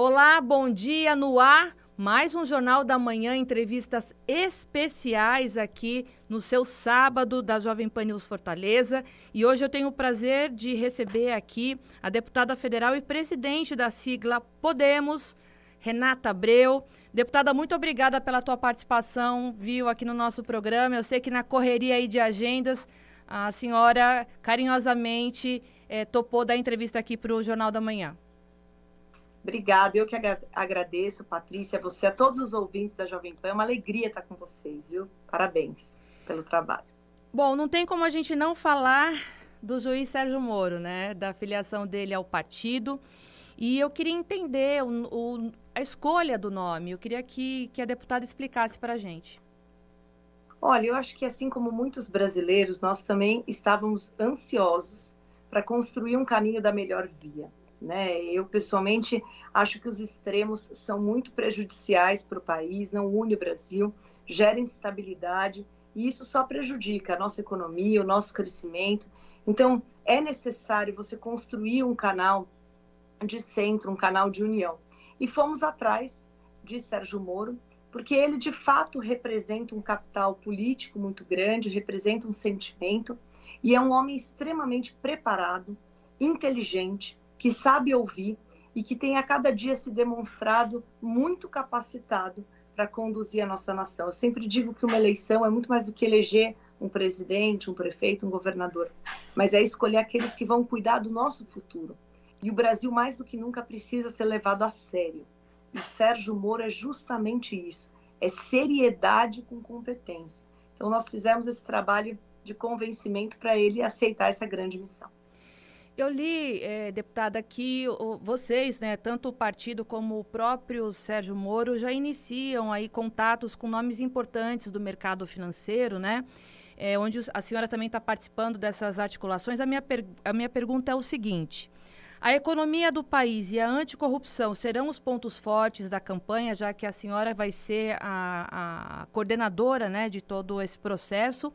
Olá, bom dia no ar. Mais um Jornal da Manhã, entrevistas especiais aqui no seu sábado da Jovem Pan News Fortaleza. E hoje eu tenho o prazer de receber aqui a deputada federal e presidente da sigla Podemos, Renata Abreu. Deputada, muito obrigada pela tua participação, viu, aqui no nosso programa. Eu sei que na correria aí de agendas, a senhora carinhosamente eh, topou dar entrevista aqui para o Jornal da Manhã. Obrigada, eu que agradeço, Patrícia, você, a todos os ouvintes da Jovem Pan. É uma alegria estar com vocês, viu? Parabéns pelo trabalho. Bom, não tem como a gente não falar do juiz Sérgio Moro, né? Da filiação dele ao partido. E eu queria entender o, o, a escolha do nome. Eu queria que, que a deputada explicasse para a gente. Olha, eu acho que assim como muitos brasileiros, nós também estávamos ansiosos para construir um caminho da melhor via. Né? Eu, pessoalmente, acho que os extremos são muito prejudiciais para o país, não une o Brasil, gera instabilidade e isso só prejudica a nossa economia, o nosso crescimento. Então, é necessário você construir um canal de centro, um canal de união. E fomos atrás de Sérgio Moro, porque ele de fato representa um capital político muito grande, representa um sentimento e é um homem extremamente preparado, inteligente, que sabe ouvir e que tem a cada dia se demonstrado muito capacitado para conduzir a nossa nação. Eu sempre digo que uma eleição é muito mais do que eleger um presidente, um prefeito, um governador, mas é escolher aqueles que vão cuidar do nosso futuro. E o Brasil, mais do que nunca, precisa ser levado a sério. E Sérgio Moro é justamente isso: é seriedade com competência. Então, nós fizemos esse trabalho de convencimento para ele aceitar essa grande missão. Eu li, é, deputada, que o, vocês, né, tanto o partido como o próprio Sérgio Moro, já iniciam aí contatos com nomes importantes do mercado financeiro, né? É, onde a senhora também está participando dessas articulações. A minha, a minha pergunta é o seguinte: a economia do país e a anticorrupção serão os pontos fortes da campanha, já que a senhora vai ser a, a coordenadora né, de todo esse processo.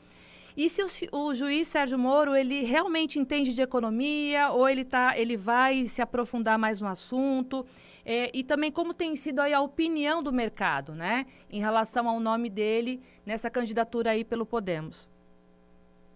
E se o, o, juiz Sérgio Moro ele realmente entende de economia ou ele tá, ele vai se aprofundar mais no assunto? É, e também como tem sido aí a opinião do mercado, né, em relação ao nome dele nessa candidatura aí pelo Podemos?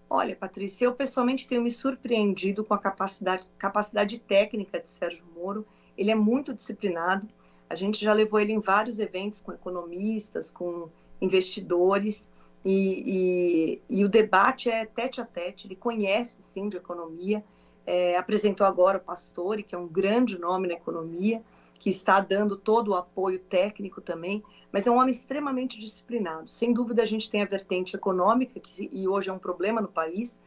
Olha, Patrícia, eu pessoalmente tenho me surpreendido com a capacidade, capacidade técnica de Sérgio Moro. Ele é muito disciplinado. A gente já levou ele em vários eventos com economistas, com investidores. E, e, e, o debate é tete a tete, ele conhece sim de economia, é, apresentou agora o Pastore, que é um grande nome na economia, que está dando todo o apoio técnico também, mas é um homem extremamente disciplinado. Sem dúvida, a gente tem a vertente econômica, que e hoje é um problema no país,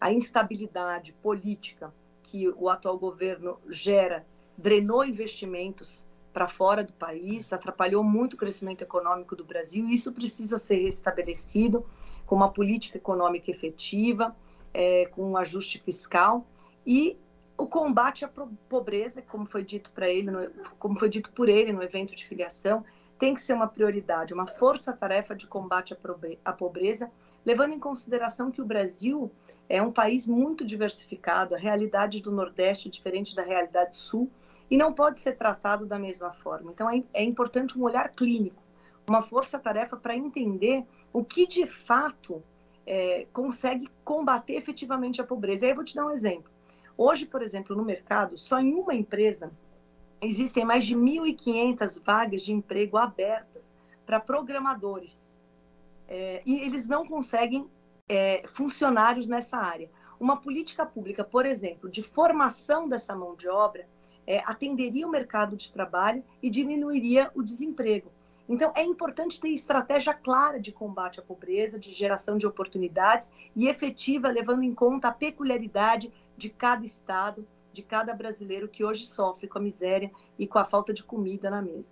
a instabilidade política que o atual governo gera, drenou investimentos para fora do país, atrapalhou muito o crescimento econômico do Brasil, isso precisa ser restabelecido com uma política econômica efetiva, é, com um ajuste fiscal e o combate à pobreza, como foi dito para ele, no, como foi dito por ele no evento de filiação, tem que ser uma prioridade, uma força-tarefa de combate à pobreza, levando em consideração que o Brasil é um país muito diversificado, a realidade do Nordeste é diferente da realidade Sul, e não pode ser tratado da mesma forma. Então, é, é importante um olhar clínico, uma força-tarefa para entender o que de fato é, consegue combater efetivamente a pobreza. E aí eu vou te dar um exemplo. Hoje, por exemplo, no mercado, só em uma empresa existem mais de 1.500 vagas de emprego abertas para programadores. É, e eles não conseguem é, funcionários nessa área. Uma política pública, por exemplo, de formação dessa mão de obra, é, atenderia o mercado de trabalho e diminuiria o desemprego. Então, é importante ter estratégia clara de combate à pobreza, de geração de oportunidades e efetiva, levando em conta a peculiaridade de cada estado, de cada brasileiro que hoje sofre com a miséria e com a falta de comida na mesa.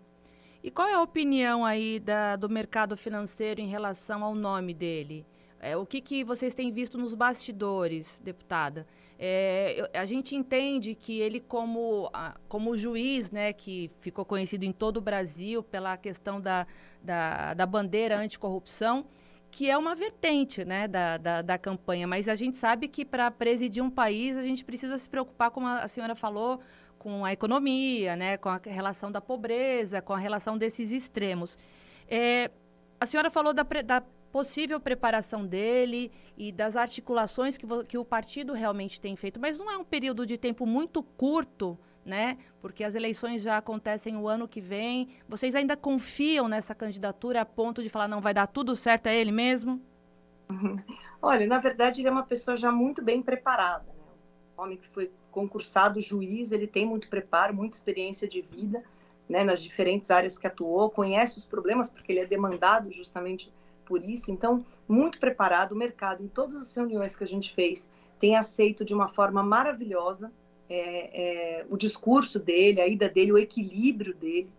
E qual é a opinião aí da, do mercado financeiro em relação ao nome dele? É, o que, que vocês têm visto nos bastidores, deputada? É, a gente entende que ele, como, como juiz, né, que ficou conhecido em todo o Brasil pela questão da, da, da bandeira anticorrupção, que é uma vertente né, da, da, da campanha, mas a gente sabe que para presidir um país a gente precisa se preocupar, como a senhora falou, com a economia, né, com a relação da pobreza, com a relação desses extremos. É, a senhora falou da, da, possível preparação dele e das articulações que, que o partido realmente tem feito, mas não é um período de tempo muito curto, né? Porque as eleições já acontecem o ano que vem. Vocês ainda confiam nessa candidatura a ponto de falar não vai dar tudo certo a ele mesmo? Olha, na verdade ele é uma pessoa já muito bem preparada, né? Um homem que foi concursado juiz, ele tem muito preparo, muita experiência de vida, né, nas diferentes áreas que atuou, conhece os problemas porque ele é demandado justamente por isso. Então, muito preparado, o mercado em todas as reuniões que a gente fez tem aceito de uma forma maravilhosa é, é, o discurso dele, a ida dele, o equilíbrio dele,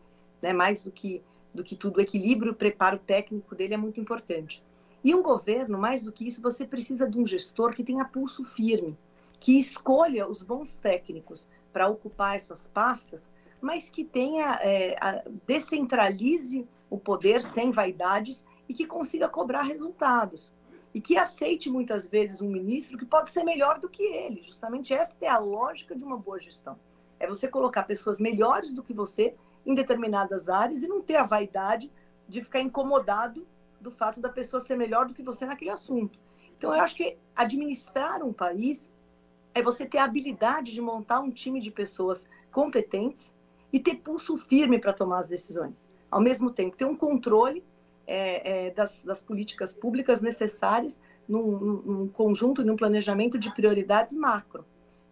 né, mais do que do que tudo, o equilíbrio, o preparo técnico dele é muito importante. E um governo, mais do que isso, você precisa de um gestor que tenha pulso firme, que escolha os bons técnicos para ocupar essas pastas, mas que tenha é, a, descentralize o poder sem vaidades e que consiga cobrar resultados. E que aceite muitas vezes um ministro que pode ser melhor do que ele. Justamente esta é a lógica de uma boa gestão. É você colocar pessoas melhores do que você em determinadas áreas e não ter a vaidade de ficar incomodado do fato da pessoa ser melhor do que você naquele assunto. Então, eu acho que administrar um país é você ter a habilidade de montar um time de pessoas competentes e ter pulso firme para tomar as decisões. Ao mesmo tempo, ter um controle é, é, das, das, políticas públicas necessárias num, num conjunto, num planejamento de prioridades macro.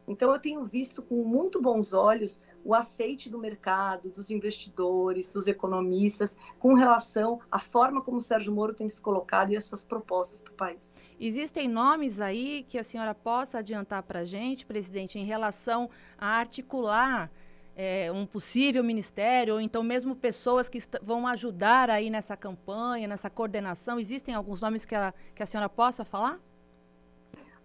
Então, eu tenho visto com muito bons olhos o aceite do mercado, dos investidores, dos economistas, com relação à forma como o Sérgio Moro tem se colocado e as suas propostas para o país. Existem nomes aí que a senhora possa adiantar para a gente, presidente, em relação a articular é, um possível ministério, ou então mesmo pessoas que vão ajudar aí nessa campanha, nessa coordenação? Existem alguns nomes que a, que a senhora possa falar?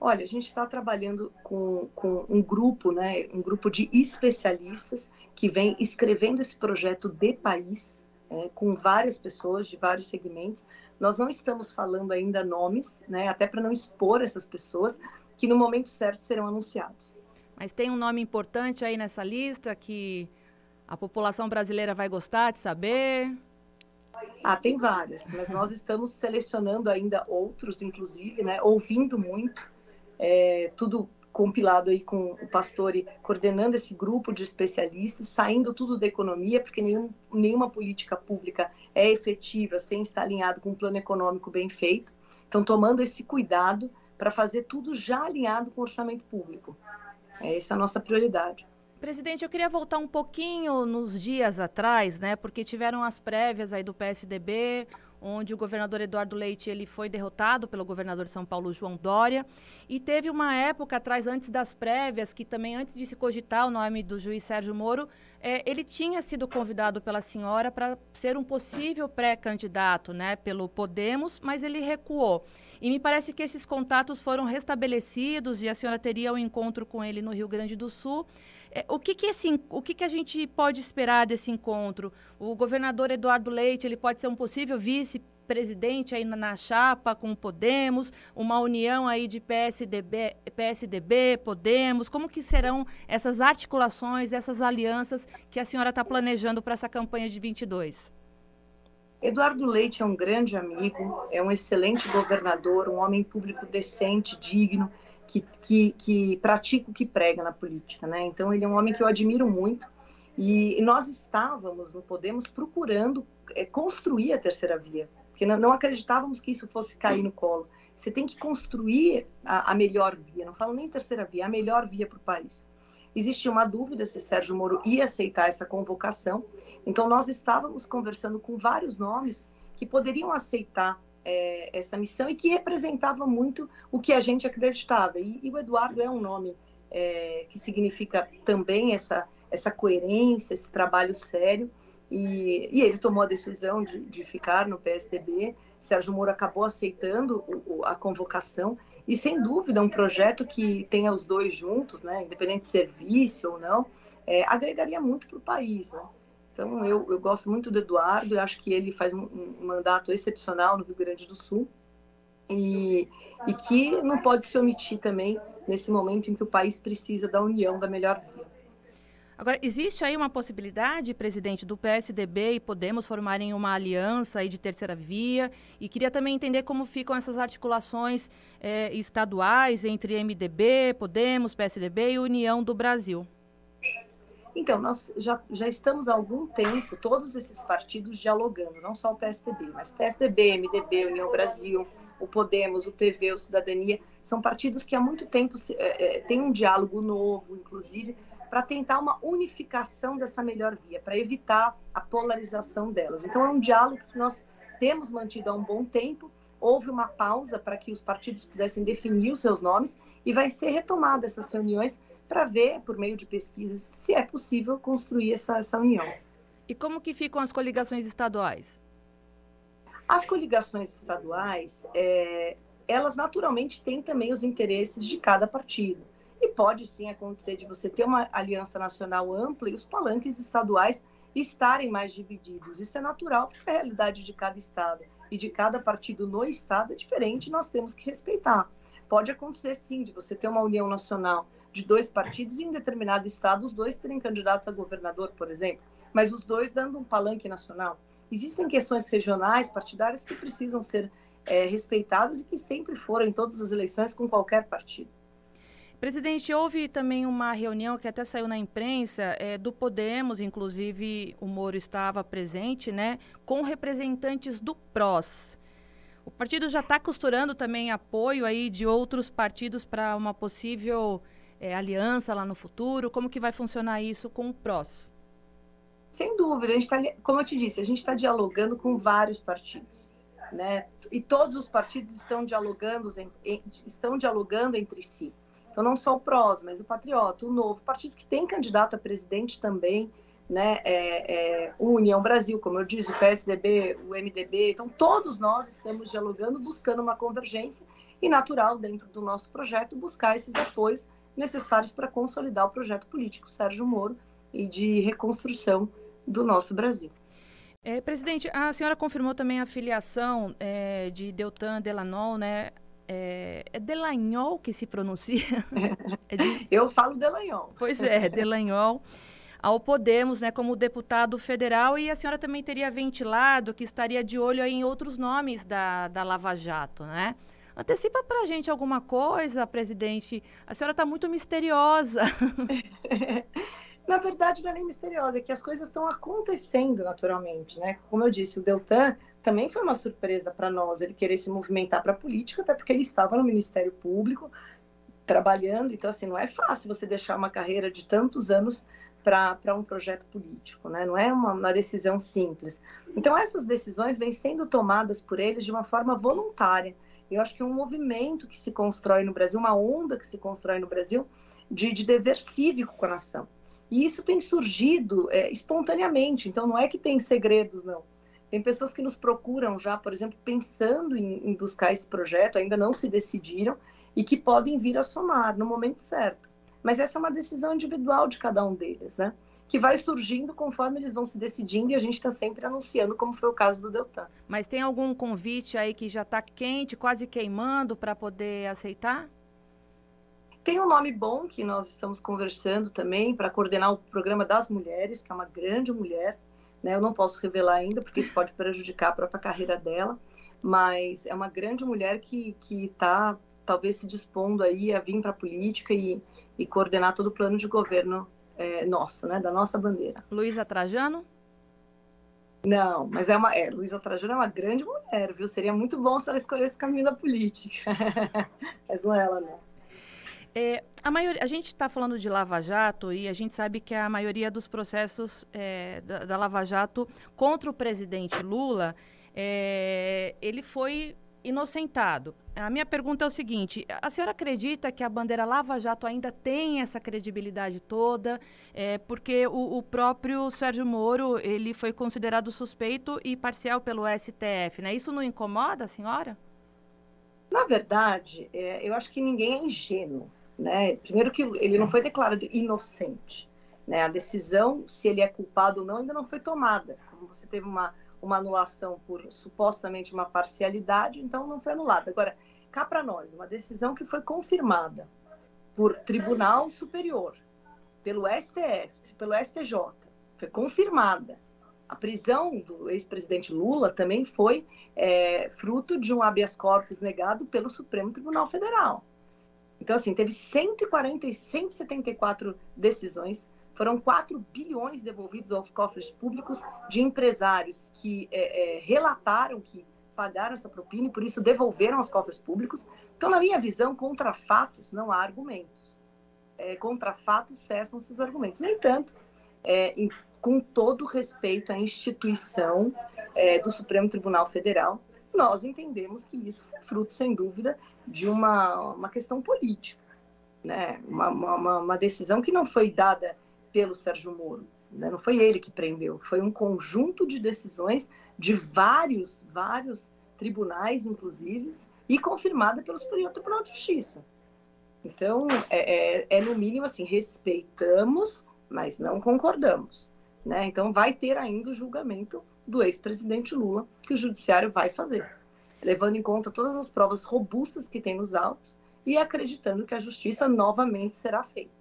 Olha, a gente está trabalhando com, com um grupo, né, um grupo de especialistas que vem escrevendo esse projeto de país, é, com várias pessoas de vários segmentos. Nós não estamos falando ainda nomes, né, até para não expor essas pessoas, que no momento certo serão anunciados. Mas tem um nome importante aí nessa lista que a população brasileira vai gostar de saber? Ah, tem vários, mas nós estamos selecionando ainda outros, inclusive, né, ouvindo muito é, tudo compilado aí com o Pastore coordenando esse grupo de especialistas, saindo tudo da economia, porque nenhum, nenhuma política pública é efetiva sem estar alinhado com um plano econômico bem feito. Então, tomando esse cuidado para fazer tudo já alinhado com o orçamento público. Essa é a nossa prioridade. Presidente, eu queria voltar um pouquinho nos dias atrás, né? Porque tiveram as prévias aí do PSDB, onde o governador Eduardo Leite ele foi derrotado pelo governador de São Paulo, João Dória. E teve uma época atrás, antes das prévias, que também antes de se cogitar o nome do juiz Sérgio Moro, é, ele tinha sido convidado pela senhora para ser um possível pré-candidato né, pelo Podemos, mas ele recuou. E me parece que esses contatos foram restabelecidos e a senhora teria um encontro com ele no Rio Grande do Sul. É, o que que, esse, o que que a gente pode esperar desse encontro? O governador Eduardo Leite ele pode ser um possível vice-presidente aí na, na, chapa com o Podemos, uma união aí de PSDB, PSDB, Podemos. Como que serão essas articulações, essas alianças que a senhora está planejando para essa campanha de 22? Eduardo Leite é um grande amigo, é um excelente governador, um homem público decente, digno que, que, que pratica o que prega na política, né? Então ele é um homem que eu admiro muito e nós estávamos no Podemos procurando é, construir a terceira via, porque não, não, acreditávamos que isso fosse cair no colo. Você tem que construir a, a melhor via, não falo nem terceira via, a melhor via para o país. Existia uma dúvida se Sérgio Moro ia aceitar essa convocação, então nós estávamos conversando com vários nomes que poderiam aceitar é, essa missão e que representava muito o que a gente acreditava. E, e o Eduardo é um nome é, que significa também essa, essa coerência, esse trabalho sério. E, e ele tomou a decisão de, de, ficar no PSDB. Sérgio Moro acabou aceitando o, a convocação e, sem dúvida, um projeto que tenha os dois juntos, né, independente de serviço ou não, é, agregaria muito para o país. Né? Então, eu, eu gosto muito do Eduardo, eu acho que ele faz um, um mandato excepcional no Rio Grande do Sul e, e que não pode se omitir também nesse momento em que o país precisa da união da melhor via. Agora, existe aí uma possibilidade, presidente, do PSDB e Podemos formarem uma aliança aí de terceira via? E queria também entender como ficam essas articulações eh, estaduais entre MDB, Podemos, PSDB e União do Brasil. Então, nós já, já estamos há algum tempo, todos esses partidos dialogando, não só o PSDB, mas PSDB, MDB, União Brasil, o Podemos, o PV, o Cidadania, são partidos que há muito tempo é, é, têm um diálogo novo, inclusive, para tentar uma unificação dessa melhor via, para evitar a polarização delas. Então, é um diálogo que nós temos mantido há um bom tempo. Houve uma pausa para que os partidos pudessem definir os seus nomes e vai ser retomada essas reuniões para ver, por meio de pesquisas, se é possível construir essa, essa união. E como que ficam as coligações estaduais? As coligações estaduais, é, elas naturalmente têm também os interesses de cada partido. E pode sim acontecer de você ter uma aliança nacional ampla e os palanques estaduais estarem mais divididos. Isso é natural, porque a realidade de cada estado e de cada partido no estado é diferente, nós temos que respeitar. Pode acontecer sim de você ter uma união nacional de dois partidos e em determinado estado os dois terem candidatos a governador, por exemplo, mas os dois dando um palanque nacional. Existem questões regionais, partidárias, que precisam ser é, respeitadas e que sempre foram em todas as eleições com qualquer partido. Presidente, houve também uma reunião que até saiu na imprensa é, do Podemos, inclusive o Moro estava presente, né, com representantes do PROS. O partido já está costurando também apoio aí de outros partidos para uma possível é, aliança lá no futuro. Como que vai funcionar isso com o PROS? Sem dúvida, a gente tá, como eu te disse, a gente está dialogando com vários partidos, né? E todos os partidos estão dialogando, estão dialogando entre si. Então, não só o PROS, mas o Patriota, o Novo, partidos que têm candidato a presidente também, né? É, é, o União Brasil, como eu disse, o PSDB, o MDB. Então, todos nós estamos dialogando, buscando uma convergência e natural dentro do nosso projeto buscar esses apoios necessários para consolidar o projeto político Sérgio Moro e de reconstrução do nosso Brasil. É, presidente, a senhora confirmou também a filiação é, de Deltan Delanol, né? É, é Delanhol que se pronuncia? É de... Eu falo Delanhol. Pois é, Delanhol. Ao Podemos, né, como deputado federal, e a senhora também teria ventilado que estaria de olho em outros nomes da, da Lava Jato, né? Antecipa para a gente alguma coisa, presidente. A senhora está muito misteriosa. na verdade não é nem misteriosa, é que as coisas estão acontecendo naturalmente, né? Como eu disse, o Deltan também foi uma surpresa para nós, ele querer se movimentar para a política, até porque ele estava no Ministério Público trabalhando, então assim, não é fácil você deixar uma carreira de tantos anos para um projeto político, né? Não é uma, uma decisão simples. Então essas decisões vêm sendo tomadas por eles de uma forma voluntária. Eu acho que é um movimento que se constrói no Brasil, uma onda que se constrói no Brasil de, de dever cívico com a nação. E isso tem surgido é, espontaneamente, então não é que tem segredos, não. Tem pessoas que nos procuram já, por exemplo, pensando em, em buscar esse projeto, ainda não se decidiram e que podem vir a somar no momento certo. Mas essa é uma decisão individual de cada um deles, né? Que vai surgindo conforme eles vão se decidindo e a gente está sempre anunciando, como foi o caso do Deltan. Mas tem algum convite aí que já está quente, quase queimando, para poder aceitar? Tem um nome bom que nós estamos conversando também para coordenar o programa das mulheres, que é uma grande mulher. Né? Eu não posso revelar ainda, porque isso pode prejudicar a própria carreira dela, mas é uma grande mulher que está talvez se dispondo aí a vir para a política e, e, coordenar todo o plano de governo é, nosso, né? da nossa bandeira. Luísa Trajano? Não, mas é uma. É, Luísa Trajano é uma grande mulher, viu? Seria muito bom se ela escolhesse o caminho da política. mas não é ela, não. É, a, maioria, a gente está falando de Lava Jato e a gente sabe que a maioria dos processos é, da, da, Lava Jato contra o presidente Lula, é, ele foi inocentado. A minha pergunta é o seguinte: a senhora acredita que a bandeira Lava Jato ainda tem essa credibilidade toda? É, porque o, o, próprio Sérgio Moro ele foi considerado suspeito e parcial pelo STF, né? Isso não incomoda a senhora? Na verdade, é, eu acho que ninguém é ingênuo. Né? Primeiro que ele não foi declarado inocente. Né? A decisão, se ele é culpado ou não, ainda não foi tomada. Como você teve uma, uma anulação por supostamente uma parcialidade, então não foi anulada. Agora, cá para nós, uma decisão que foi confirmada por tribunal superior, pelo STF, pelo STJ, foi confirmada. A prisão do ex-presidente Lula também foi é, fruto de um habeas corpus negado pelo Supremo Tribunal Federal. Então, assim, teve 140 e 174 decisões, foram 4 bilhões devolvidos aos cofres públicos de empresários que é, é, relataram que pagaram essa propina e por isso devolveram aos cofres públicos. Então, na minha visão, contra fatos não há argumentos. É, contra fatos cessam-se os argumentos. No entanto, é, em, com todo respeito à instituição é, do Supremo Tribunal Federal, nós entendemos que isso foi fruto, sem dúvida, de uma, uma questão política. Né? Uma, uma, uma decisão que não foi dada pelo Sérgio Moro. Né? Não foi ele que prendeu, foi um conjunto de decisões de vários, vários tribunais, inclusive, e confirmada pelo Superior Tribunal de Justiça. Então, é, é, é, no mínimo assim, respeitamos, mas não concordamos. Né? Então, vai ter ainda o julgamento do ex-presidente Lula, que o judiciário vai fazer, levando em conta todas as provas robustas que tem nos autos e acreditando que a justiça novamente será feita.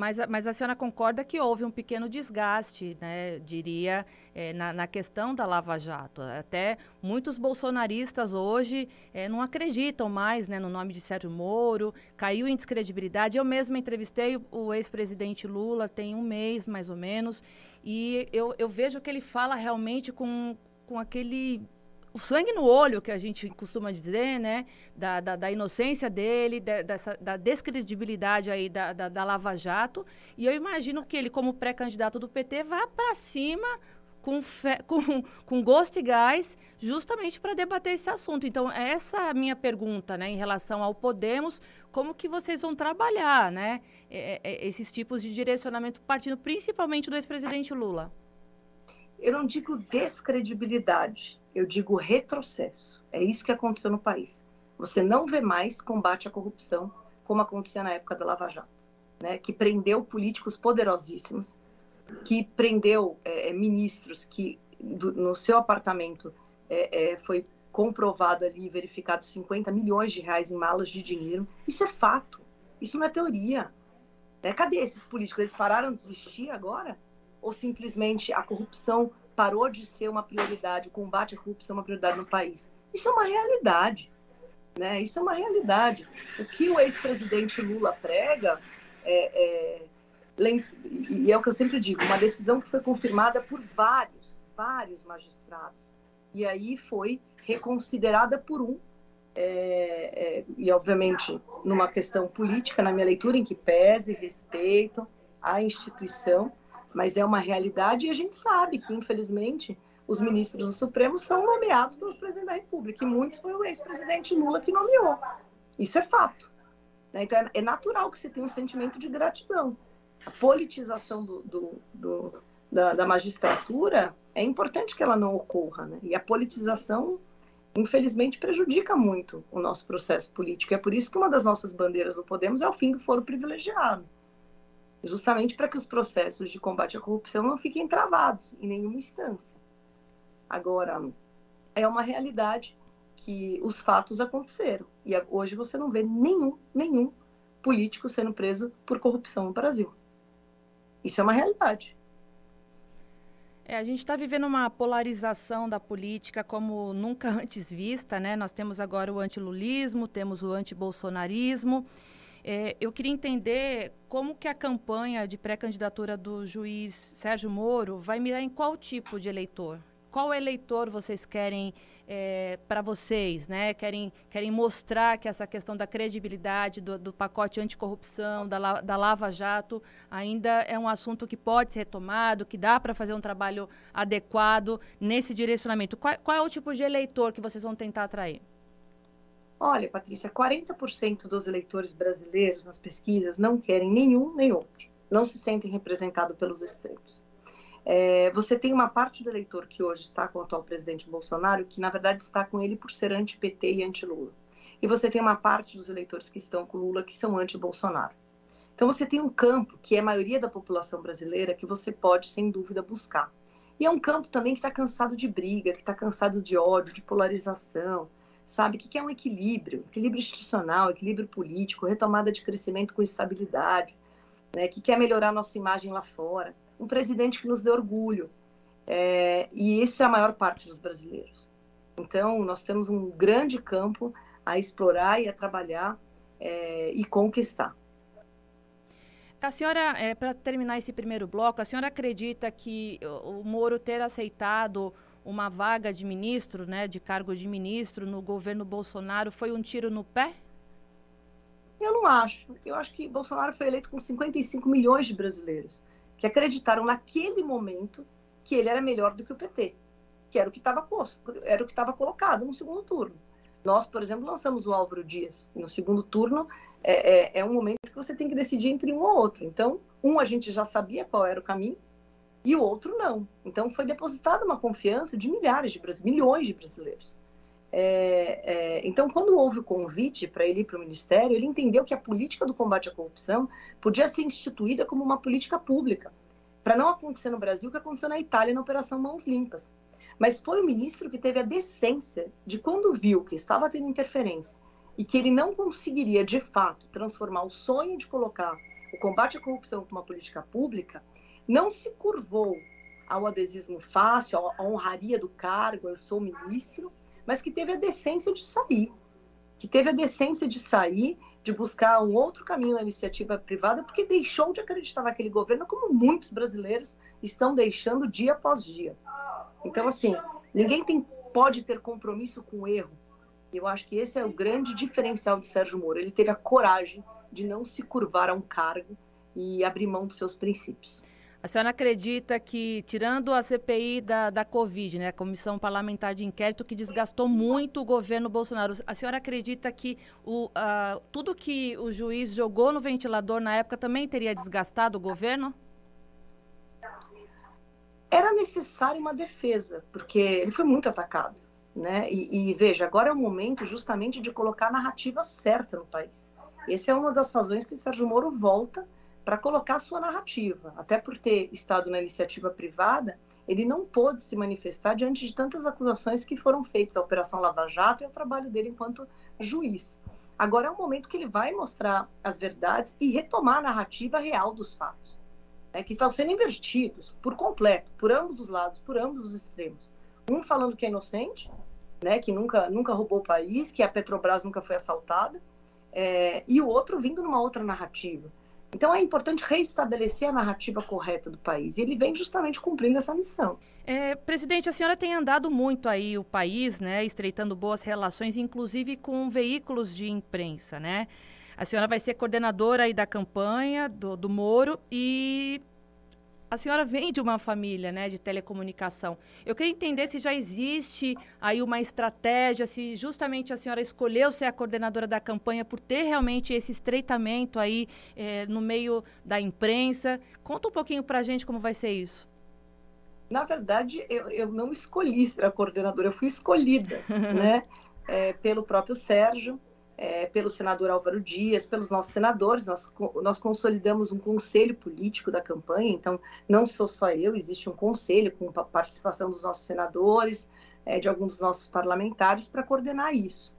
Mas, mas a senhora concorda que houve um pequeno desgaste, né, diria, é, na, na, questão da Lava Jato. Até muitos bolsonaristas hoje é, não acreditam mais né, no nome de Sérgio Moro, caiu em descredibilidade. Eu mesma entrevistei o, o ex-presidente Lula tem um mês, mais ou menos, e eu, eu vejo que ele fala realmente com, com aquele o sangue no olho, que a gente costuma dizer, né? Da, da, da inocência dele, da, dessa, da descredibilidade aí da, da, da, Lava Jato. E eu imagino que ele, como pré-candidato do PT, vá para cima com, fe, com, com gosto e gás, justamente para debater esse assunto. Então, essa é a minha pergunta, né? Em relação ao Podemos, como que vocês vão trabalhar, né? É, é, esses tipos de direcionamento partindo principalmente do ex-presidente Lula. Eu não digo descredibilidade, eu digo retrocesso. É isso que aconteceu no país. Você não vê mais combate à corrupção como acontecia na época da Lava Jato, né? que prendeu políticos poderosíssimos, que prendeu é, é ministros que do, no seu apartamento é, é, foi comprovado ali, verificado 50 milhões de reais em malas de dinheiro. Isso é fato, isso não é teoria. Né? Cadê esses políticos? Eles pararam de existir agora? Ou simplesmente a corrupção parou de ser uma prioridade, o combate à corrupção é uma prioridade no país. Isso é uma realidade. Né? Isso é uma realidade. O que o ex-presidente Lula prega é, é, e é o que eu sempre digo, uma decisão que foi confirmada por vários, vários magistrados. E aí foi reconsiderada por um, é, é, e obviamente numa questão política, na minha leitura, em que pese respeito à instituição, mas é uma realidade e a gente sabe que, infelizmente, os ministros do Supremo são nomeados pelos presidentes da República, e muitos foi o ex-presidente Lula que nomeou. Isso é fato. Né? Então, é, é natural que você tenha um sentimento de gratidão. A politização do, do, do, da, da, magistratura é importante que ela não ocorra. Né? E a politização, infelizmente, prejudica muito o nosso processo político. É por isso que uma das nossas bandeiras do Podemos é o fim do foro privilegiado justamente para que os processos de combate à corrupção não fiquem travados em nenhuma instância. Agora, é uma realidade que os fatos aconteceram e hoje você não vê nenhum, nenhum político sendo preso por corrupção no Brasil. Isso é uma realidade. É, a gente está vivendo uma polarização da política como nunca antes vista, né? Nós temos agora o antilulismo, temos o antibolsonarismo. É, eu queria entender como que a campanha de pré-candidatura do juiz Sérgio Moro vai mirar em qual tipo de eleitor? Qual eleitor vocês querem é, para vocês, né? Querem, querem mostrar que essa questão da credibilidade do, do pacote anticorrupção, da, da Lava Jato, ainda é um assunto que pode ser retomado, que dá para fazer um trabalho adequado nesse direcionamento. Qual, qual é o tipo de eleitor que vocês vão tentar atrair? Olha, Patrícia, 40% dos eleitores brasileiros nas pesquisas não querem nenhum nem outro, não se sentem representados pelos extremos. É, você tem uma parte do eleitor que hoje está com o atual presidente Bolsonaro, que na verdade está com ele por ser anti-PT e anti-Lula. E você tem uma parte dos eleitores que estão com Lula que são anti-Bolsonaro. Então você tem um campo que é a maioria da população brasileira que você pode, sem dúvida, buscar. E é um campo também que está cansado de briga, que está cansado de ódio, de polarização, sabe? O que é um equilíbrio? Equilíbrio institucional, equilíbrio político, retomada de crescimento com estabilidade. né, que quer melhorar nossa imagem lá fora, um presidente que nos dê orgulho. É, e isso é a maior parte dos brasileiros. Então, nós temos um grande campo a explorar e a trabalhar é, e conquistar. A senhora, é, para terminar esse primeiro bloco, a senhora acredita que o Moro ter aceitado uma vaga de ministro, né, de cargo de ministro no governo Bolsonaro foi um tiro no pé? Eu não acho. Eu acho que Bolsonaro foi eleito com 55 milhões de brasileiros que acreditaram naquele momento que ele era melhor do que o PT, que era o que estava era o que estava colocado no segundo turno. Nós, por exemplo, lançamos o Álvaro Dias. E no segundo turno é, é, é um momento que você tem que decidir entre um ou outro. Então, um a gente já sabia qual era o caminho e o outro não. Então, foi depositada uma confiança de milhares de brasileiros, milhões de brasileiros. É, é, então, quando houve o convite para ele ir para o Ministério, ele entendeu que a política do combate à corrupção podia ser instituída como uma política pública, para não acontecer no Brasil o que aconteceu na Itália na Operação Mãos Limpas. Mas foi o ministro que teve a decência de, quando viu que estava tendo interferência e que ele não conseguiria, de fato, transformar o sonho de colocar o combate à corrupção como uma política pública, não se curvou ao adesismo fácil, à honraria do cargo, eu sou ministro, mas que teve a decência de sair, que teve a decência de sair, de buscar um outro caminho na iniciativa privada, porque deixou de acreditar naquele governo, como muitos brasileiros estão deixando dia após dia. Então, assim, ninguém tem, pode ter compromisso com o erro. Eu acho que esse é o grande diferencial de Sérgio Moro. Ele teve a coragem de não se curvar a um cargo e abrir mão dos seus princípios. A senhora acredita que, tirando a CPI da, da Covid, né, a Comissão Parlamentar de Inquérito, que desgastou muito o governo Bolsonaro, a senhora acredita que o, uh, tudo que o juiz jogou no ventilador na época também teria desgastado o governo? Era necessário uma defesa, porque ele foi muito atacado. Né? E, e veja, agora é o momento justamente de colocar a narrativa certa no país. Essa é uma das razões que Sérgio Moro volta para colocar a sua narrativa. Até por ter estado na iniciativa privada, ele não pôde se manifestar diante de tantas acusações que foram feitas à Operação Lava Jato e ao trabalho dele enquanto juiz. Agora é o momento que ele vai mostrar as verdades e retomar a narrativa real dos fatos, né, que estão sendo invertidos por completo, por ambos os lados, por ambos os extremos. Um falando que é inocente, né, que nunca, nunca roubou o país, que a Petrobras nunca foi assaltada, é, e o outro vindo numa outra narrativa. Então é importante reestabelecer a narrativa correta do país. E ele vem justamente cumprindo essa missão. É, presidente, a senhora tem andado muito aí o país, né, estreitando boas relações, inclusive com veículos de imprensa, né? A senhora vai ser coordenadora aí da campanha do, do Moro e a senhora vem de uma família né, de telecomunicação. Eu queria entender se já existe aí uma estratégia, se justamente a senhora escolheu ser a coordenadora da campanha por ter realmente esse estreitamento aí é, no meio da imprensa. Conta um pouquinho para a gente como vai ser isso. Na verdade, eu, eu não escolhi ser a coordenadora, eu fui escolhida né, é, pelo próprio Sérgio é, pelo senador Álvaro Dias, pelos nossos senadores. Nós, nós consolidamos um conselho político da campanha, então não sou só eu, existe um conselho com a participação dos nossos senadores, é, de alguns dos nossos parlamentares, para coordenar isso.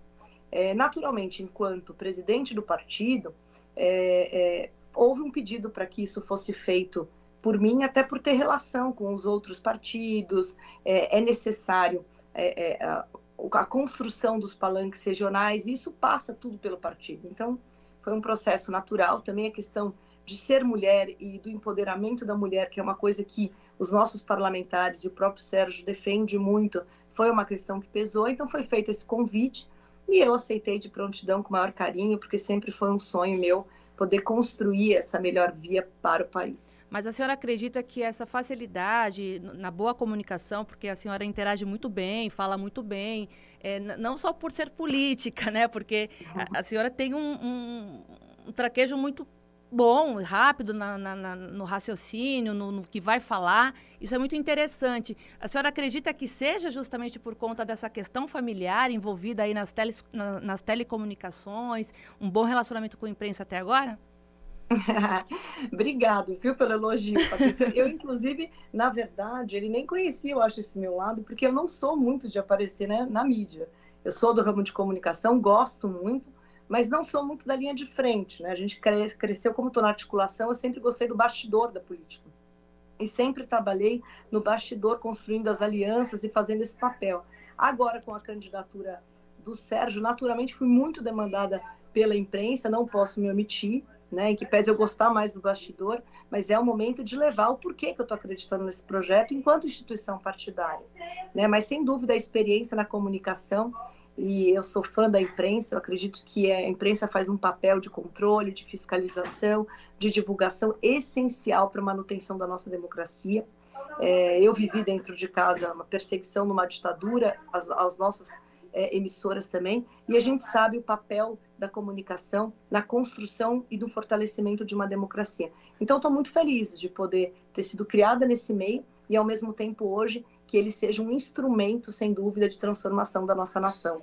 É, naturalmente, enquanto presidente do partido, é, é, houve um pedido para que isso fosse feito por mim, até por ter relação com os outros partidos, é, é necessário é, é, a construção dos palanques regionais, isso passa tudo pelo partido. Então, foi um processo natural. Também a questão de ser mulher e do empoderamento da mulher, que é uma coisa que os nossos parlamentares e o próprio Sérgio defende muito, foi uma questão que pesou. Então, foi feito esse convite e eu aceitei de prontidão com o maior carinho, porque sempre foi um sonho meu poder construir essa melhor via para o país. Mas a senhora acredita que essa facilidade na boa comunicação, porque a senhora interage muito bem, fala muito bem, é, não só por ser política, né? Porque a, a senhora tem um, um, um traquejo muito bom, rápido na, na, na, no raciocínio, no, no, que vai falar. Isso é muito interessante. A senhora acredita que seja justamente por conta dessa questão familiar envolvida aí nas, teles, na, nas telecomunicações, um bom relacionamento com a imprensa até agora? Obrigado, viu, pelo elogio, Patrícia. Eu, inclusive, na verdade, ele nem conhecia, eu acho, esse meu lado, porque eu não sou muito de aparecer né, na mídia. Eu sou do ramo de comunicação, gosto muito, mas não sou muito da linha de frente. Né? A gente cresceu, como estou na articulação, eu sempre gostei do bastidor da política. E sempre trabalhei no bastidor, construindo as alianças e fazendo esse papel. Agora, com a candidatura do Sérgio, naturalmente fui muito demandada pela imprensa, não posso me omitir, né, em que pese eu gostar mais do bastidor, mas é o momento de levar o porquê que eu estou acreditando nesse projeto enquanto instituição partidária. Né? Mas, sem dúvida, a experiência na comunicação, e eu sou fã da imprensa, eu acredito que a imprensa faz um papel de controle, de fiscalização, de divulgação essencial para a manutenção da nossa democracia. É, eu vivi dentro de casa uma perseguição numa ditadura, as, as nossas é, emissoras também, e a gente sabe o papel da comunicação na construção e do fortalecimento de uma democracia. Então, estou muito feliz de poder ter sido criada nesse meio e, ao mesmo tempo, hoje, que ele seja um instrumento, sem dúvida, de transformação da nossa nação.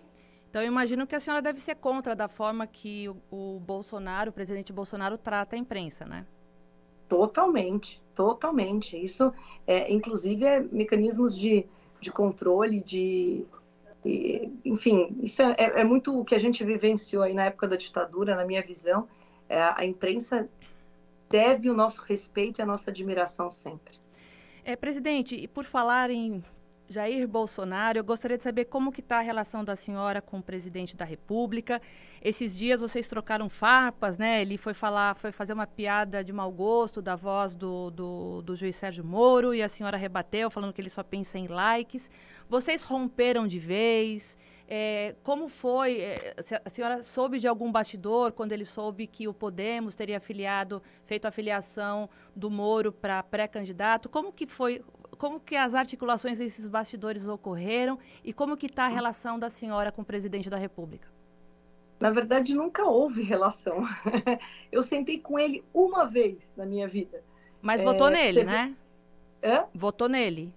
Então, eu imagino que a senhora deve ser contra da forma que o, o Bolsonaro, o presidente Bolsonaro, trata a imprensa, né? Totalmente, totalmente. Isso, é, inclusive, é mecanismos de, de controle, de enfim, isso é, é, muito o que a gente vivenciou aí na época da ditadura, na minha visão. É, a imprensa deve o nosso respeito e a nossa admiração sempre. É, presidente, e por falar em Jair Bolsonaro, eu gostaria de saber como que está a relação da senhora com o presidente da República. Esses dias vocês trocaram farpas, né? Ele foi falar, foi fazer uma piada de mau gosto da voz do, do, do juiz Sérgio Moro e a senhora rebateu, falando que ele só pensa em likes. Vocês romperam de vez? É, como foi? É, a senhora soube de algum bastidor quando ele soube que o Podemos teria afiliado, feito a filiação do Moro para pré-candidato? Como que foi como que as articulações desses bastidores ocorreram e como que está a relação da senhora com o presidente da República? Na verdade, nunca houve relação. Eu sentei com ele uma vez na minha vida. Mas é, votou nele, teve... né? Hã? Votou nele?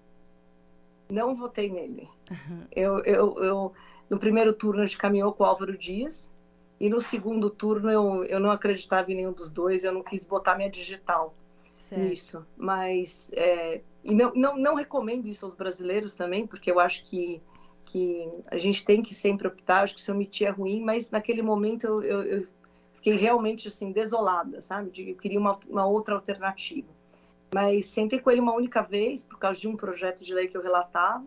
Não votei nele. Uhum. Eu, eu, eu, no primeiro turno a gente caminhou com o Álvaro Dias e no segundo turno eu, eu não acreditava em nenhum dos dois, eu não quis botar minha digital certo. nisso. Mas é, e não, não, não recomendo isso aos brasileiros também, porque eu acho que, que a gente tem que sempre optar. Acho que se omitir é ruim, mas naquele momento eu, eu, eu fiquei realmente assim desolada, sabe? Eu queria uma, uma outra alternativa. Mas sentei com ele uma única vez por causa de um projeto de lei que eu relatava.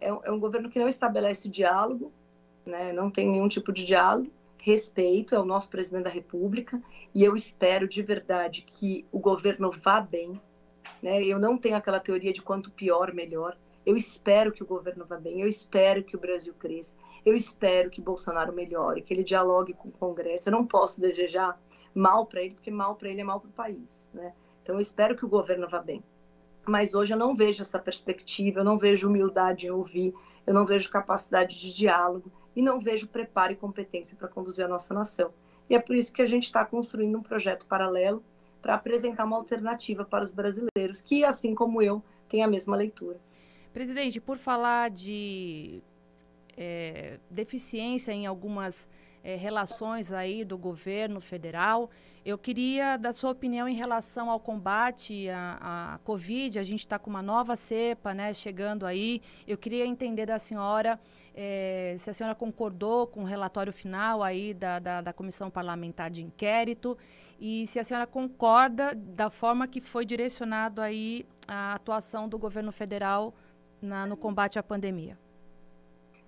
É, é um governo que não estabelece diálogo, né? Não tem nenhum tipo de diálogo respeito, é o nosso presidente da República, e eu espero de verdade que o governo vá bem, né? Eu não tenho aquela teoria de quanto pior, melhor. Eu espero que o governo vá bem, eu espero que o Brasil cresça, eu espero que Bolsonaro melhore, que ele dialogue com o Congresso. Eu não posso desejar mal para ele, porque mal para ele é mal para o país. Né? Então, eu espero que o governo vá bem. Mas hoje eu não vejo essa perspectiva, eu não vejo humildade em ouvir, eu não vejo capacidade de diálogo e não vejo preparo e competência para conduzir a nossa nação. E é por isso que a gente está construindo um projeto paralelo para apresentar uma alternativa para os brasileiros, que, assim como eu, têm a mesma leitura. Presidente, por falar de é, deficiência em algumas é, relações aí do governo federal, eu queria da sua opinião em relação ao combate à, à Covid. A gente está com uma nova cepa, né, chegando aí. Eu queria entender da senhora é, se a senhora concordou com o relatório final aí da, da, da comissão parlamentar de inquérito e se a senhora concorda da forma que foi direcionado aí a atuação do governo federal na, no combate à pandemia.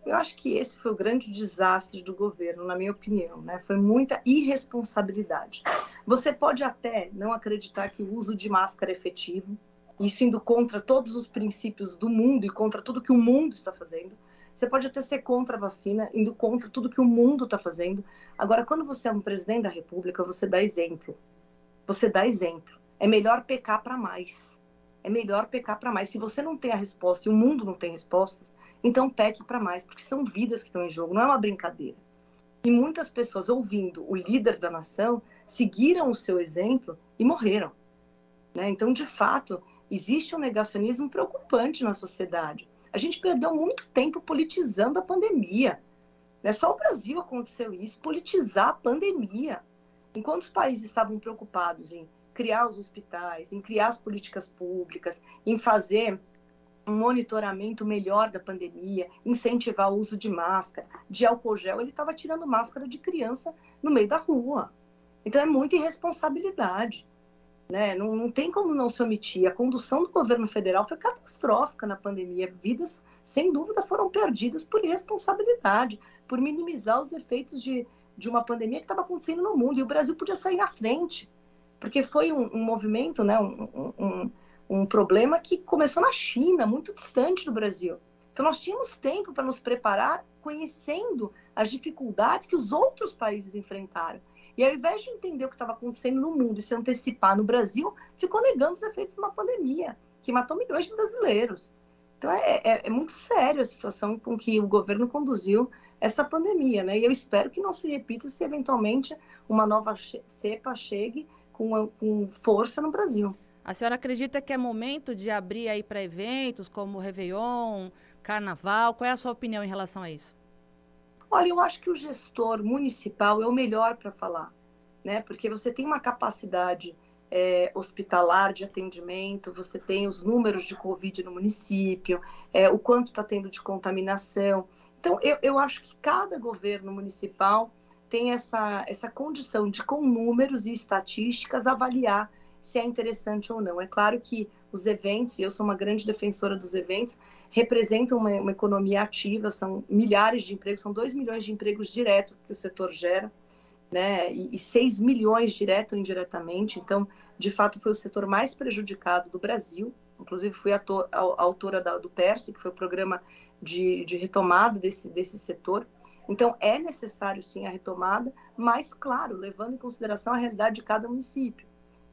Eu acho que esse foi o grande desastre do governo, na minha opinião, né? Foi muita irresponsabilidade. Você pode até não acreditar que o uso de máscara é efetivo, isso indo contra todos os princípios do mundo e contra tudo que o mundo está fazendo. Você pode até ser contra a vacina, indo contra tudo que o mundo está fazendo. Agora, quando você é um presidente da República, você dá exemplo. Você dá exemplo. É melhor pecar para mais. É melhor pecar para mais. Se você não tem a resposta e o mundo não tem respostas, então peque para mais, porque são vidas que estão em jogo, não é uma brincadeira. E muitas pessoas, ouvindo o líder da nação, seguiram o seu exemplo e morreram. Né? Então, de fato, existe um negacionismo preocupante na sociedade. A gente perdeu muito tempo politizando a pandemia. Né? Só o Brasil aconteceu isso, politizar a pandemia. Enquanto os países estavam preocupados em criar os hospitais, em criar as políticas públicas, em fazer um monitoramento melhor da pandemia, incentivar o uso de máscara, de álcool gel. Ele estava tirando máscara de criança no meio da rua. Então é muita irresponsabilidade. Né? Não, não tem como não se omitir. A condução do governo federal foi catastrófica na pandemia. Vidas, sem dúvida, foram perdidas por irresponsabilidade, por minimizar os efeitos de, de uma pandemia que estava acontecendo no mundo. E o Brasil podia sair na frente, porque foi um, um movimento, né? um, um, um problema que começou na China, muito distante do Brasil. Então, nós tínhamos tempo para nos preparar, conhecendo as dificuldades que os outros países enfrentaram. E ao invés de entender o que estava acontecendo no mundo e se antecipar no Brasil, ficou negando os efeitos de uma pandemia que matou milhões de brasileiros. Então é, é, é, muito sério a situação com que o governo conduziu essa pandemia, né? E eu espero que não se repita se eventualmente uma nova cepa chegue com, com força no Brasil. A senhora acredita que é momento de abrir aí para eventos como Réveillon, Carnaval? Qual é a sua opinião em relação a isso? Olha, eu acho que o gestor municipal é o melhor para falar, né? Porque você tem uma capacidade é, hospitalar de atendimento, você tem os números de Covid no município, é, o quanto está tendo de contaminação. Então, eu, eu acho que cada governo municipal tem essa, essa condição de, com números e estatísticas, avaliar se é interessante ou não. É claro que os eventos, e eu sou uma grande defensora dos eventos, representam uma, uma economia ativa, são milhares de empregos, são 2 milhões de empregos diretos que o setor gera, né, e, e 6 milhões direto ou indiretamente, então, de fato, foi o setor mais prejudicado do Brasil, inclusive fui a, a, a autora da, do PERSE, que foi o programa de, de retomada desse, desse setor, então, é necessário sim a retomada, mas, claro, levando em consideração a realidade de cada município,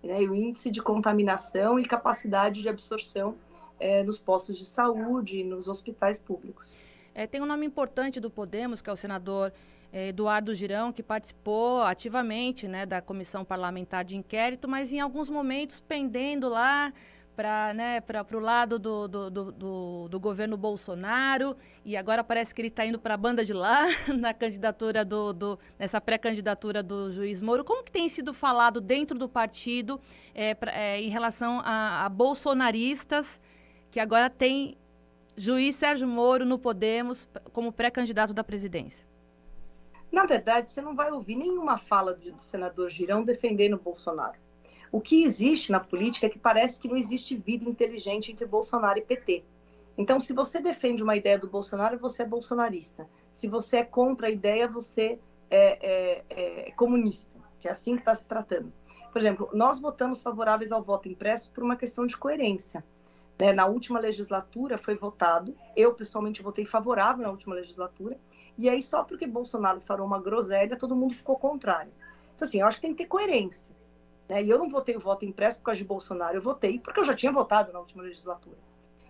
né, e o índice de contaminação e capacidade de absorção é, nos postos de saúde e nos hospitais públicos. É, tem um nome importante do Podemos, que é o senador é, Eduardo Girão, que participou ativamente né, da comissão parlamentar de inquérito, mas em alguns momentos pendendo lá para né, o lado do, do, do, do, governo Bolsonaro, e agora parece que ele está indo para a banda de lá, na candidatura do, do nessa pré-candidatura do juiz Moro. Como que tem sido falado dentro do partido é, pra, é, em relação a, a bolsonaristas que agora tem juiz Sérgio Moro no Podemos como pré-candidato da presidência? Na verdade, você não vai ouvir nenhuma fala do senador Girão defendendo Bolsonaro. O que existe na política é que parece que não existe vida inteligente entre Bolsonaro e PT. Então, se você defende uma ideia do Bolsonaro, você é bolsonarista. Se você é contra a ideia, você é, é, é comunista, que é assim que está se tratando. Por exemplo, nós votamos favoráveis ao voto impresso por uma questão de coerência. Né? Na última legislatura foi votado, eu pessoalmente votei favorável na última legislatura, e aí só porque Bolsonaro falou uma groselha, todo mundo ficou contrário. Então, assim, eu acho que tem que ter coerência. Né? E eu não votei o voto impresso por causa de Bolsonaro, eu votei porque eu já tinha votado na última legislatura.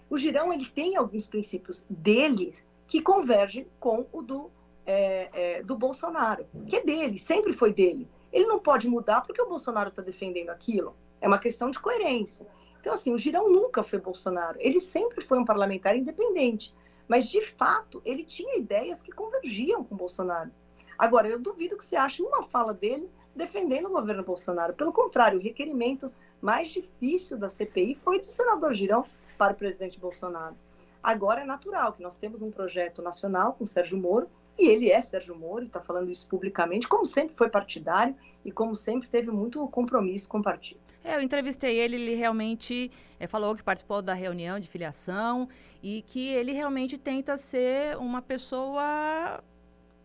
O Girão, ele tem alguns princípios dele que convergem com o do, é, é, do Bolsonaro, que é dele, sempre foi dele. Ele não pode mudar porque o Bolsonaro está defendendo aquilo. É uma questão de coerência. Então, assim, o Girão nunca foi Bolsonaro. Ele sempre foi um parlamentar independente. Mas, de fato, ele tinha ideias que convergiam com Bolsonaro. Agora, eu duvido que você ache uma fala dele defendendo o governo Bolsonaro. Pelo contrário, o requerimento mais difícil da CPI foi do senador Girão para o presidente Bolsonaro. Agora é natural que nós temos um projeto nacional com Sérgio Moro, e ele é Sérgio Moro, está falando isso publicamente, como sempre foi partidário e como sempre teve muito compromisso com o partido. É, eu entrevistei ele, ele realmente é, falou que participou da reunião de filiação e que ele realmente tenta ser uma pessoa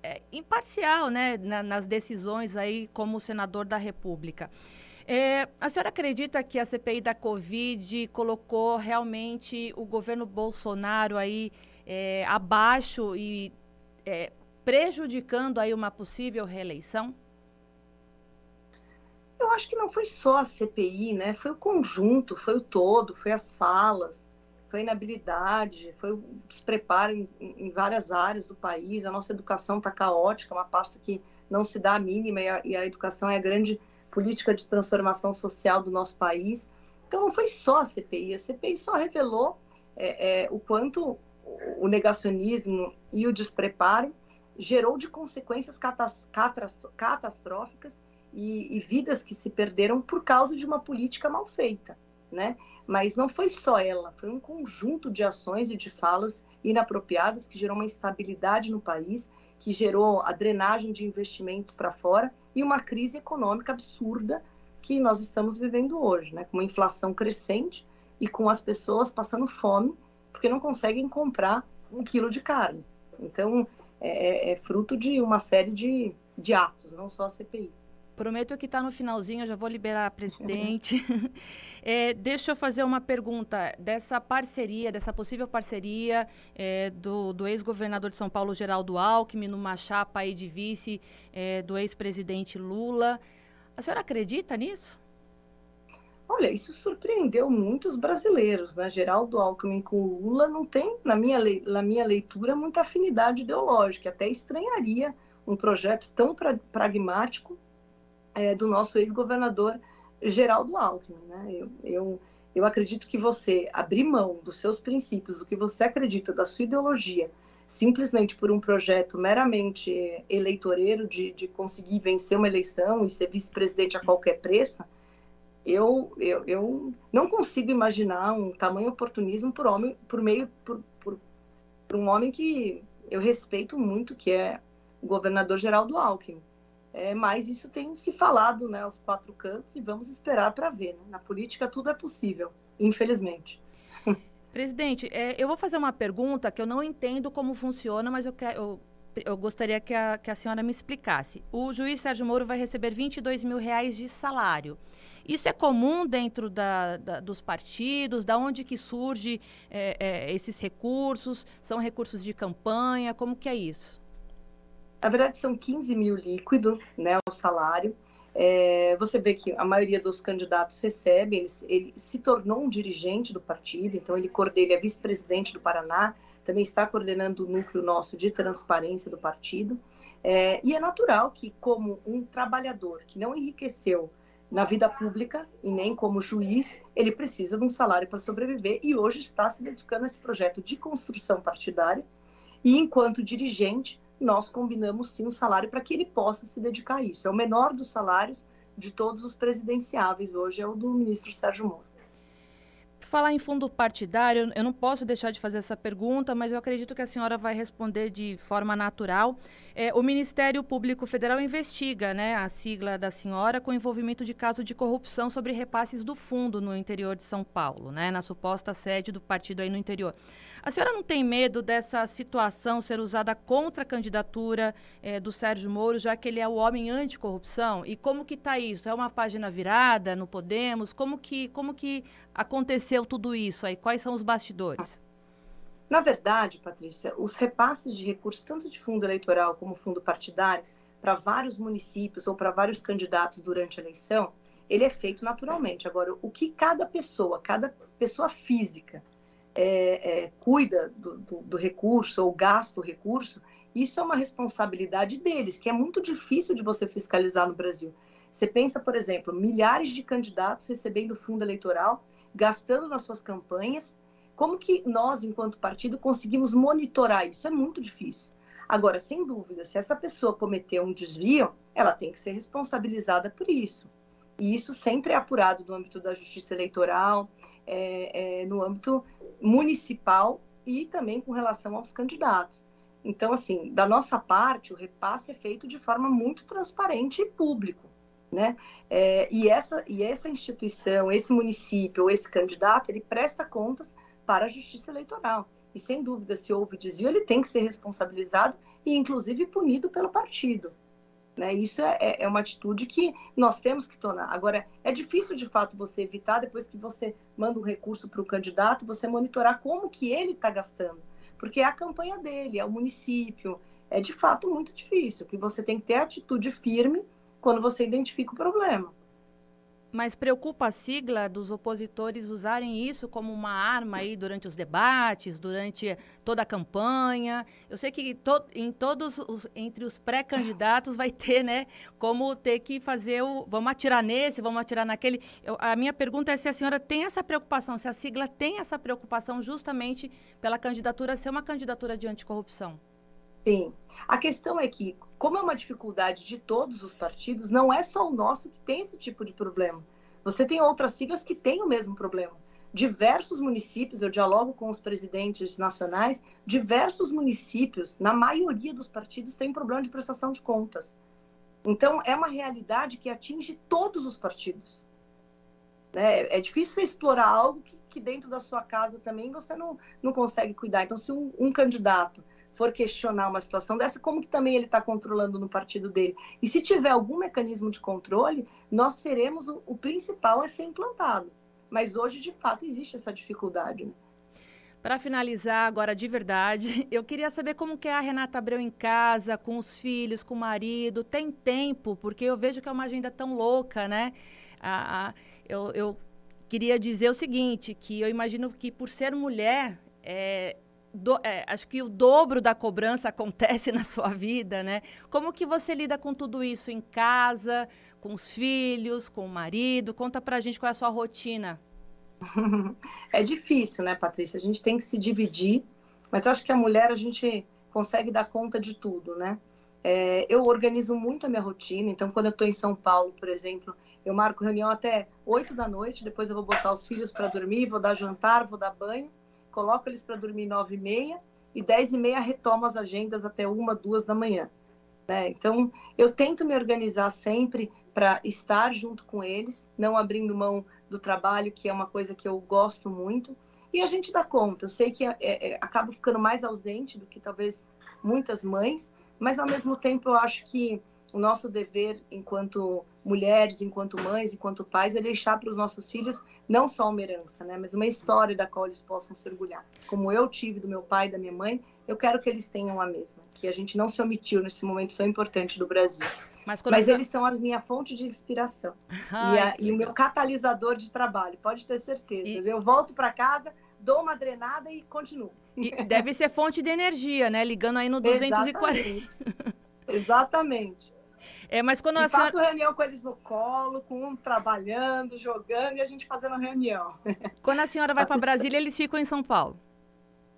é, imparcial né, na, nas decisões aí como senador da República. É, a senhora acredita que a CPI da Covid colocou realmente o governo Bolsonaro aí é, abaixo e é, prejudicando aí uma possível reeleição? Eu acho que não foi só a CPI, né? Foi o conjunto, foi o todo, foi as falas, foi inabilidade, foi o despreparo em, em várias áreas do país. A nossa educação está caótica, uma pasta que não se dá a mínima e a, e a educação é a grande política de transformação social do nosso país. Então não foi só a CPI, a CPI só revelou é, é, o quanto o negacionismo e o despreparo gerou de consequências catastróficas e, e, vidas que se perderam por causa de uma política mal feita. Né? Mas não foi só ela, foi um conjunto de ações e de falas inapropriadas que gerou uma instabilidade no país, que gerou a drenagem de investimentos para fora e uma crise econômica absurda que nós estamos vivendo hoje, né? Com uma inflação crescente e com as pessoas passando fome porque não conseguem comprar um quilo de carne. Então, é, é, é fruto de uma série de, de atos, não só a CPI. Prometo que está no finalzinho, eu já vou liberar a presidente. é, deixa eu fazer uma pergunta dessa parceria, dessa possível parceria é, do, do ex-governador de São Paulo, Geraldo Alckmin, numa chapa aí de vice é, do ex-presidente Lula. A senhora acredita nisso? Olha, isso surpreendeu muitos brasileiros, né? Geraldo Alckmin com Lula não tem, na minha, na minha leitura, muita afinidade ideológica. Até estranharia um projeto tão pra, pragmático é, do nosso ex-governador Geraldo Alckmin. Né? Eu, eu, eu acredito que você abrir mão dos seus princípios, do que você acredita, da sua ideologia, simplesmente por um projeto meramente eleitoreiro de, de conseguir vencer uma eleição e ser vice-presidente a qualquer preço, eu, eu, eu não consigo imaginar um tamanho oportunismo por, homem, por meio por, por, por um homem que eu respeito muito, que é o governador Geraldo Alckmin. É, mas isso tem se falado né, aos quatro cantos e vamos esperar para ver. Né? Na política tudo é possível, infelizmente. Presidente, é, eu vou fazer uma pergunta que eu não entendo como funciona, mas eu, eu, eu gostaria que a, que a senhora me explicasse. O juiz Sérgio Moro vai receber 22 mil reais de salário. Isso é comum dentro da, da, dos partidos? Da onde que surge é, é, esses recursos? São recursos de campanha? Como que é isso? Na verdade, são 15 mil líquido, né, o salário. É, você vê que a maioria dos candidatos recebe, ele, ele, se tornou um dirigente do partido, então ele coordena, é vice-presidente do Paraná, também está coordenando o núcleo nosso de transparência do partido. É, e é natural que, como um trabalhador que não enriqueceu na vida pública e nem como juiz, ele precisa de um salário para sobreviver e hoje está se dedicando a esse projeto de construção partidária. E enquanto dirigente, nós combinamos sim um salário para que ele possa se dedicar a isso. É o menor dos salários de todos os presidenciáveis hoje, é o do ministro Sérgio Moro. Por falar em fundo partidário, eu não posso deixar de fazer essa pergunta, mas eu acredito que a senhora vai responder de forma natural. É, o Ministério Público Federal investiga né, a sigla da senhora com envolvimento de caso de corrupção sobre repasses do fundo no interior de São Paulo, né, na suposta sede do partido aí no interior. A senhora não tem medo dessa situação ser usada contra a candidatura é, do Sérgio Moro, já que ele é o homem anticorrupção? E como que está isso? É uma página virada no Podemos? Como que, como que aconteceu tudo isso aí? Quais são os bastidores? Na verdade, Patrícia, os repasses de recursos, tanto de fundo eleitoral como fundo partidário, para vários municípios ou para vários candidatos durante a eleição, ele é feito naturalmente. Agora, o que cada pessoa, cada pessoa física é, é, cuida do, do, do, recurso ou gasta o recurso, isso é uma responsabilidade deles, que é muito difícil de você fiscalizar no Brasil. Você pensa, por exemplo, milhares de candidatos recebendo fundo eleitoral, gastando nas suas campanhas. Como que nós, enquanto partido, conseguimos monitorar isso? É muito difícil. Agora, sem dúvida, se essa pessoa cometeu um desvio, ela tem que ser responsabilizada por isso. E isso sempre é apurado no âmbito da justiça eleitoral, é, é, no âmbito municipal e também com relação aos candidatos. Então, assim, da nossa parte, o repasse é feito de forma muito transparente e público, né? É, e, essa, e essa instituição, esse município, esse candidato, ele presta contas para a Justiça Eleitoral. E, sem dúvida, se houve desvio, ele tem que ser responsabilizado e, inclusive, punido pelo partido. Né? Isso é, é, é uma atitude que nós temos que tornar. Agora, é difícil de fato você evitar, depois que você manda um recurso para o candidato, você monitorar como que ele está gastando. Porque é a campanha dele, é o município. É de fato muito difícil, que você tem que ter atitude firme quando você identifica o problema. Mas preocupa a sigla dos opositores usarem isso como uma arma aí durante os debates, durante toda a campanha. Eu sei que to, em todos os entre os pré-candidatos vai ter, né, como ter que fazer o vamos atirar nesse, vamos atirar naquele. Eu, a minha pergunta é se a senhora tem essa preocupação, se a sigla tem essa preocupação justamente pela candidatura ser uma candidatura de anticorrupção. Sim. A questão é que, como é uma dificuldade de todos os partidos, não é só o nosso que tem esse tipo de problema. Você tem outras siglas que têm o mesmo problema. Diversos municípios, eu dialogo com os presidentes nacionais, diversos municípios, na maioria dos partidos, têm problema de prestação de contas. Então, é uma realidade que atinge todos os partidos. É, é difícil você explorar algo que, que, dentro da sua casa também você não, não consegue cuidar. Então, se um, um candidato for questionar uma situação dessa, como que também ele está controlando no partido dele? E se tiver algum mecanismo de controle, nós seremos o, o principal a ser implantado. Mas hoje, de fato, existe essa dificuldade. Né? Para finalizar agora de verdade, eu queria saber como que é a Renata Abreu em casa, com os filhos, com o marido. Tem tempo? Porque eu vejo que é uma agenda tão louca, né? Ah, eu, eu queria dizer o seguinte, que eu imagino que por ser mulher, é, do, é, acho que o dobro da cobrança acontece na sua vida, né? Como que você lida com tudo isso em casa, com os filhos, com o marido? Conta pra gente qual é a sua rotina. É difícil, né, Patrícia? A gente tem que se dividir, mas eu acho que a mulher a gente consegue dar conta de tudo, né? É, eu organizo muito a minha rotina, então quando eu estou em São Paulo, por exemplo, eu marco reunião até 8 da noite, depois eu vou botar os filhos para dormir, vou dar jantar, vou dar banho, coloco eles para dormir nove e meia e dez e meia retomo as agendas até uma, duas da manhã. Né? Então, eu tento me organizar sempre para estar junto com eles, não abrindo mão do trabalho, que é uma coisa que eu gosto muito, e a gente dá conta. Eu sei que é, é, acabo ficando mais ausente do que talvez muitas mães, mas ao mesmo tempo eu acho que o nosso dever enquanto mulheres, enquanto mães, enquanto pais, é deixar para os nossos filhos não só uma herança, né, mas uma história da qual eles possam se orgulhar. Como eu tive do meu pai e da minha mãe, eu quero que eles tenham a mesma, que a gente não se omitiu nesse momento tão importante do Brasil. Mas, mas eles são a minha fonte de inspiração Ai, e, a, e o meu catalisador de trabalho, pode ter certeza. E... Eu volto para casa, dou uma drenada e continuo. E deve ser fonte de energia, né? Ligando aí no 240. Exatamente. Exatamente. É, mas quando e faço senhora... reunião com eles no colo, com um trabalhando, jogando e a gente fazendo reunião. Quando a senhora vai para Brasília, eles ficam em São Paulo?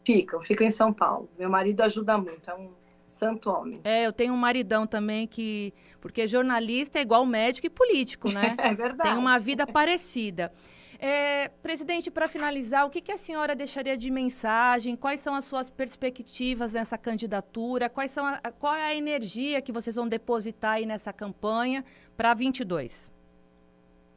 Ficam, ficam em São Paulo. Meu marido ajuda muito, é um santo homem. É, eu tenho um maridão também que. Porque jornalista é igual médico e político, né? é verdade. Tem uma vida parecida. É, presidente, para finalizar, o que, que, a senhora deixaria de mensagem? Quais são as suas perspectivas nessa candidatura? Quais são a, qual é a energia que vocês vão depositar aí nessa campanha para 22?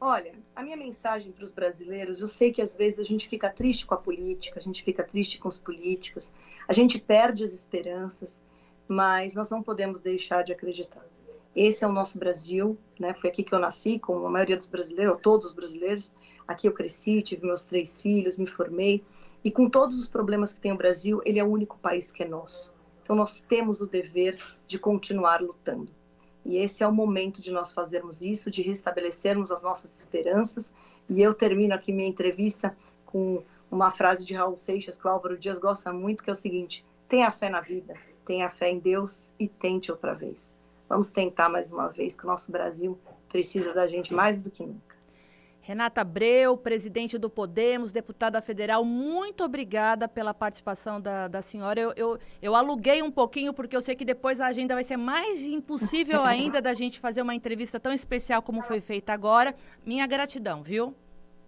Olha, a minha mensagem para os brasileiros, eu sei que às vezes a gente fica triste com a política, a gente fica triste com os políticos, a gente perde as esperanças, mas nós não podemos deixar de acreditar. Esse é o nosso Brasil, né? Foi aqui que eu nasci, como a maioria dos brasileiros, todos os brasileiros. Aqui eu cresci, tive meus três filhos, me formei. E com todos os problemas que tem o Brasil, ele é o único país que é nosso. Então nós temos o dever de continuar lutando. E esse é o momento de nós fazermos isso, de restabelecermos as nossas esperanças. E eu termino aqui minha entrevista com uma frase de Raul Seixas, que o Álvaro Dias gosta muito, que é o seguinte: tenha fé na vida, tenha fé em Deus e tente outra vez. Vamos tentar mais uma vez, que o nosso Brasil precisa da gente mais do que nunca. Renata Abreu, presidente do Podemos, deputada federal, muito obrigada pela participação da, da senhora. Eu, eu, eu, aluguei um pouquinho, porque eu sei que depois a agenda vai ser mais impossível ainda da gente fazer uma entrevista tão especial como foi feita agora. Minha gratidão, viu?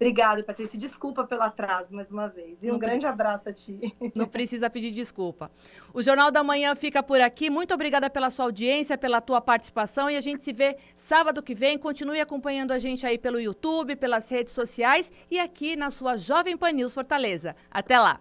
Obrigada, Patrícia. Desculpa pelo atraso mais uma vez. E um grande abraço a ti. Não precisa pedir desculpa. O Jornal da Manhã fica por aqui. Muito obrigada pela sua audiência, pela tua participação. E a gente se vê sábado que vem. Continue acompanhando a gente aí pelo YouTube, pelas redes sociais e aqui na sua Jovem Pan News Fortaleza. Até lá!